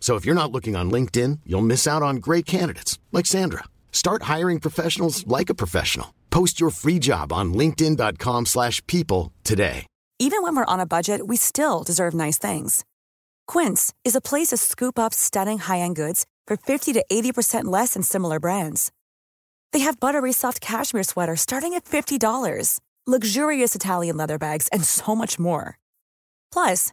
So if you're not looking on LinkedIn, you'll miss out on great candidates like Sandra. Start hiring professionals like a professional. Post your free job on linkedin.com/people today. Even when we're on a budget, we still deserve nice things. Quince is a place to scoop up stunning high-end goods for 50 to 80% less than similar brands. They have buttery soft cashmere sweaters starting at $50, luxurious Italian leather bags, and so much more. Plus,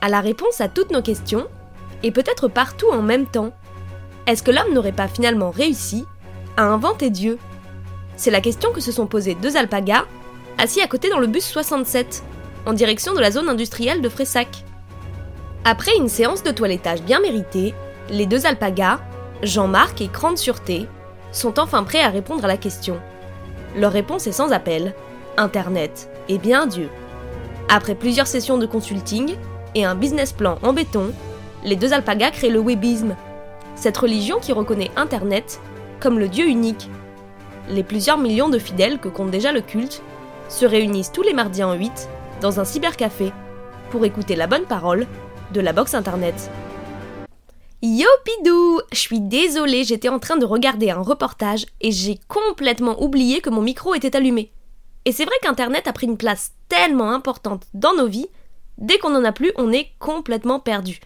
a la réponse à toutes nos questions, et peut-être partout en même temps. Est-ce que l'homme n'aurait pas finalement réussi à inventer Dieu? C'est la question que se sont posées deux alpagas, assis à côté dans le bus 67, en direction de la zone industrielle de Fressac. Après une séance de toilettage bien méritée, les deux alpagas, Jean-Marc et Cran de Sûreté, sont enfin prêts à répondre à la question. Leur réponse est sans appel Internet et bien Dieu. Après plusieurs sessions de consulting et un business plan en béton, les deux alpagas créent le webisme, cette religion qui reconnaît Internet comme le Dieu unique. Les plusieurs millions de fidèles que compte déjà le culte se réunissent tous les mardis en 8 dans un cybercafé pour écouter la bonne parole de la box Internet. Yo Pidou Je suis désolée, j'étais en train de regarder un reportage et j'ai complètement oublié que mon micro était allumé. Et c'est vrai qu'Internet a pris une place tellement importante dans nos vies, dès qu'on n'en a plus, on est complètement perdu.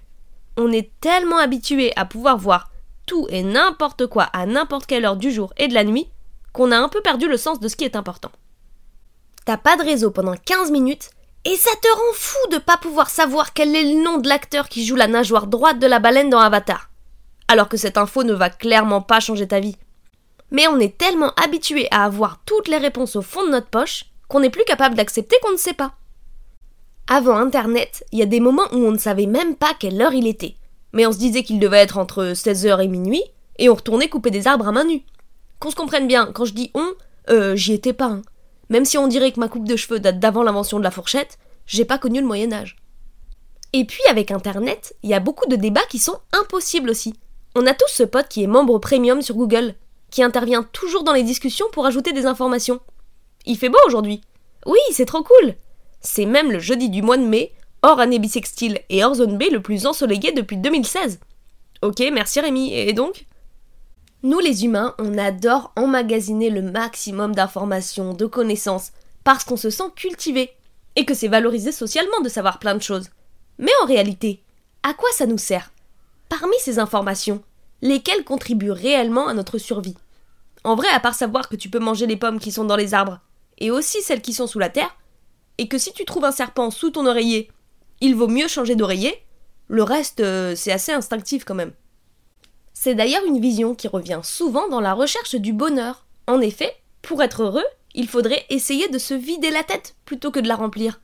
On est tellement habitué à pouvoir voir tout et n'importe quoi à n'importe quelle heure du jour et de la nuit, qu'on a un peu perdu le sens de ce qui est important. T'as pas de réseau pendant 15 minutes, et ça te rend fou de pas pouvoir savoir quel est le nom de l'acteur qui joue la nageoire droite de la baleine dans Avatar. Alors que cette info ne va clairement pas changer ta vie. Mais on est tellement habitué à avoir toutes les réponses au fond de notre poche qu'on n'est plus capable d'accepter qu'on ne sait pas. Avant Internet, il y a des moments où on ne savait même pas quelle heure il était. Mais on se disait qu'il devait être entre 16h et minuit, et on retournait couper des arbres à main nue. Qu'on se comprenne bien, quand je dis on, euh, j'y étais pas. hein. Même si on dirait que ma coupe de cheveux date d'avant l'invention de la fourchette, j'ai pas connu le Moyen Âge. Et puis avec Internet, il y a beaucoup de débats qui sont impossibles aussi. On a tous ce pote qui est membre premium sur Google, qui intervient toujours dans les discussions pour ajouter des informations. Il fait beau aujourd'hui. Oui, c'est trop cool. C'est même le jeudi du mois de mai, hors année bissextile et hors zone B le plus ensoleillé depuis 2016. Ok, merci Rémi. Et donc? Nous les humains, on adore emmagasiner le maximum d'informations, de connaissances, parce qu'on se sent cultivé, et que c'est valorisé socialement de savoir plein de choses. Mais en réalité, à quoi ça nous sert? Parmi ces informations, lesquelles contribuent réellement à notre survie? En vrai, à part savoir que tu peux manger les pommes qui sont dans les arbres, et aussi celles qui sont sous la terre, et que si tu trouves un serpent sous ton oreiller, il vaut mieux changer d'oreiller, le reste, euh, c'est assez instinctif quand même. C'est d'ailleurs une vision qui revient souvent dans la recherche du bonheur. En effet, pour être heureux, il faudrait essayer de se vider la tête plutôt que de la remplir.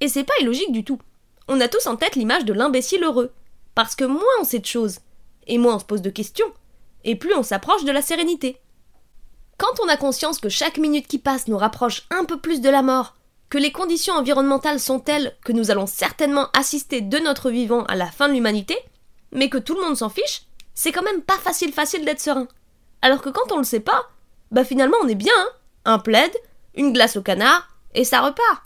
Et c'est pas illogique du tout. On a tous en tête l'image de l'imbécile heureux. Parce que moins on sait de choses, et moins on se pose de questions, et plus on s'approche de la sérénité. Quand on a conscience que chaque minute qui passe nous rapproche un peu plus de la mort, que les conditions environnementales sont telles que nous allons certainement assister de notre vivant à la fin de l'humanité, mais que tout le monde s'en fiche, c'est quand même pas facile facile d'être serein. Alors que quand on le sait pas, bah finalement on est bien, hein un plaid, une glace au canard, et ça repart.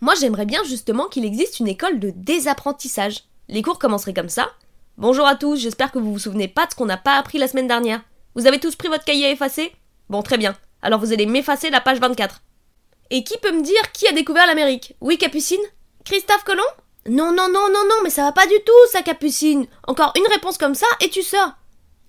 Moi j'aimerais bien justement qu'il existe une école de désapprentissage, Les cours commenceraient comme ça. Bonjour à tous, j'espère que vous vous souvenez pas de ce qu'on n'a pas appris la semaine dernière. Vous avez tous pris votre cahier à effacer Bon, très bien. Alors vous allez m'effacer la page 24. Et qui peut me dire qui a découvert l'Amérique? Oui, Capucine? Christophe Colomb? Non, non, non, non, non, mais ça va pas du tout, ça, Capucine. Encore une réponse comme ça et tu sors.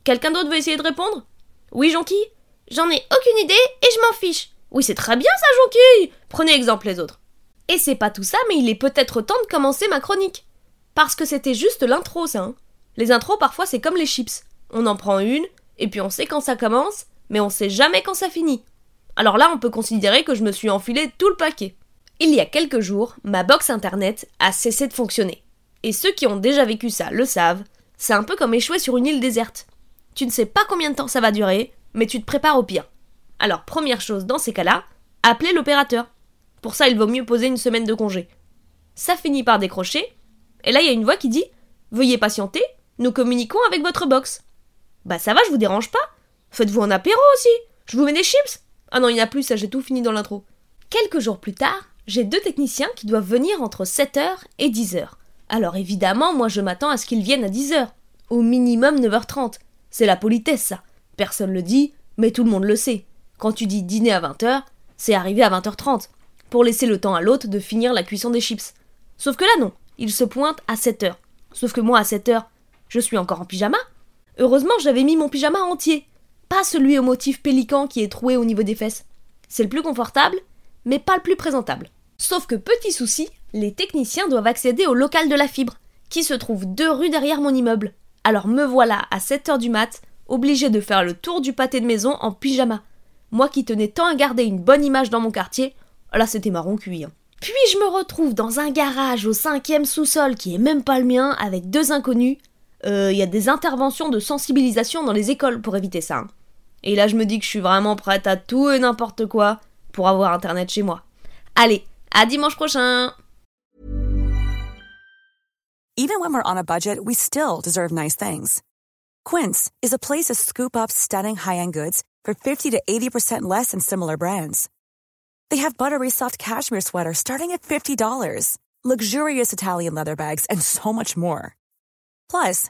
Quelqu'un d'autre veut essayer de répondre? Oui, Jonquille? J'en ai aucune idée et je m'en fiche. Oui, c'est très bien ça, Jonquille Prenez exemple les autres. Et c'est pas tout ça, mais il est peut-être temps de commencer ma chronique. Parce que c'était juste l'intro, ça. Hein. Les intros, parfois, c'est comme les chips. On en prend une, et puis on sait quand ça commence, mais on sait jamais quand ça finit. Alors là, on peut considérer que je me suis enfilé tout le paquet. Il y a quelques jours, ma box internet a cessé de fonctionner. Et ceux qui ont déjà vécu ça le savent, c'est un peu comme échouer sur une île déserte. Tu ne sais pas combien de temps ça va durer, mais tu te prépares au pire. Alors, première chose dans ces cas-là, appelez l'opérateur. Pour ça, il vaut mieux poser une semaine de congé. Ça finit par décrocher, et là, il y a une voix qui dit Veuillez patienter, nous communiquons avec votre box. Bah ça va, je vous dérange pas Faites-vous un apéro aussi Je vous mets des chips Ah non, il n'y a plus, ça j'ai tout fini dans l'intro. Quelques jours plus tard, j'ai deux techniciens qui doivent venir entre 7h et 10h. Alors évidemment, moi je m'attends à ce qu'ils viennent à 10h. Au minimum 9h30. C'est la politesse ça. Personne le dit, mais tout le monde le sait. Quand tu dis dîner à 20h, c'est arriver à 20h30. Pour laisser le temps à l'autre de finir la cuisson des chips. Sauf que là non, il se pointe à 7h. Sauf que moi à 7h, je suis encore en pyjama. Heureusement, j'avais mis mon pyjama entier, pas celui au motif pélican qui est troué au niveau des fesses. C'est le plus confortable, mais pas le plus présentable. Sauf que petit souci, les techniciens doivent accéder au local de la fibre, qui se trouve deux rues derrière mon immeuble. Alors me voilà à 7h du mat, obligé de faire le tour du pâté de maison en pyjama. Moi qui tenais tant à garder une bonne image dans mon quartier, là c'était marron cuit. Hein. Puis je me retrouve dans un garage au cinquième sous-sol qui est même pas le mien avec deux inconnus. Il euh, y a des interventions de sensibilisation dans les écoles pour éviter ça. Hein. Et là je me dis que je suis vraiment prête à tout et n'importe quoi pour avoir internet chez moi. Allez, à dimanche prochain Even when we're on a budget, we still deserve nice things. Quince is a place to scoop up stunning high-end goods for 50 to 80% less than similar brands. They have buttery soft cashmere sweaters starting at $50, luxurious Italian leather bags, and so much more. Plus,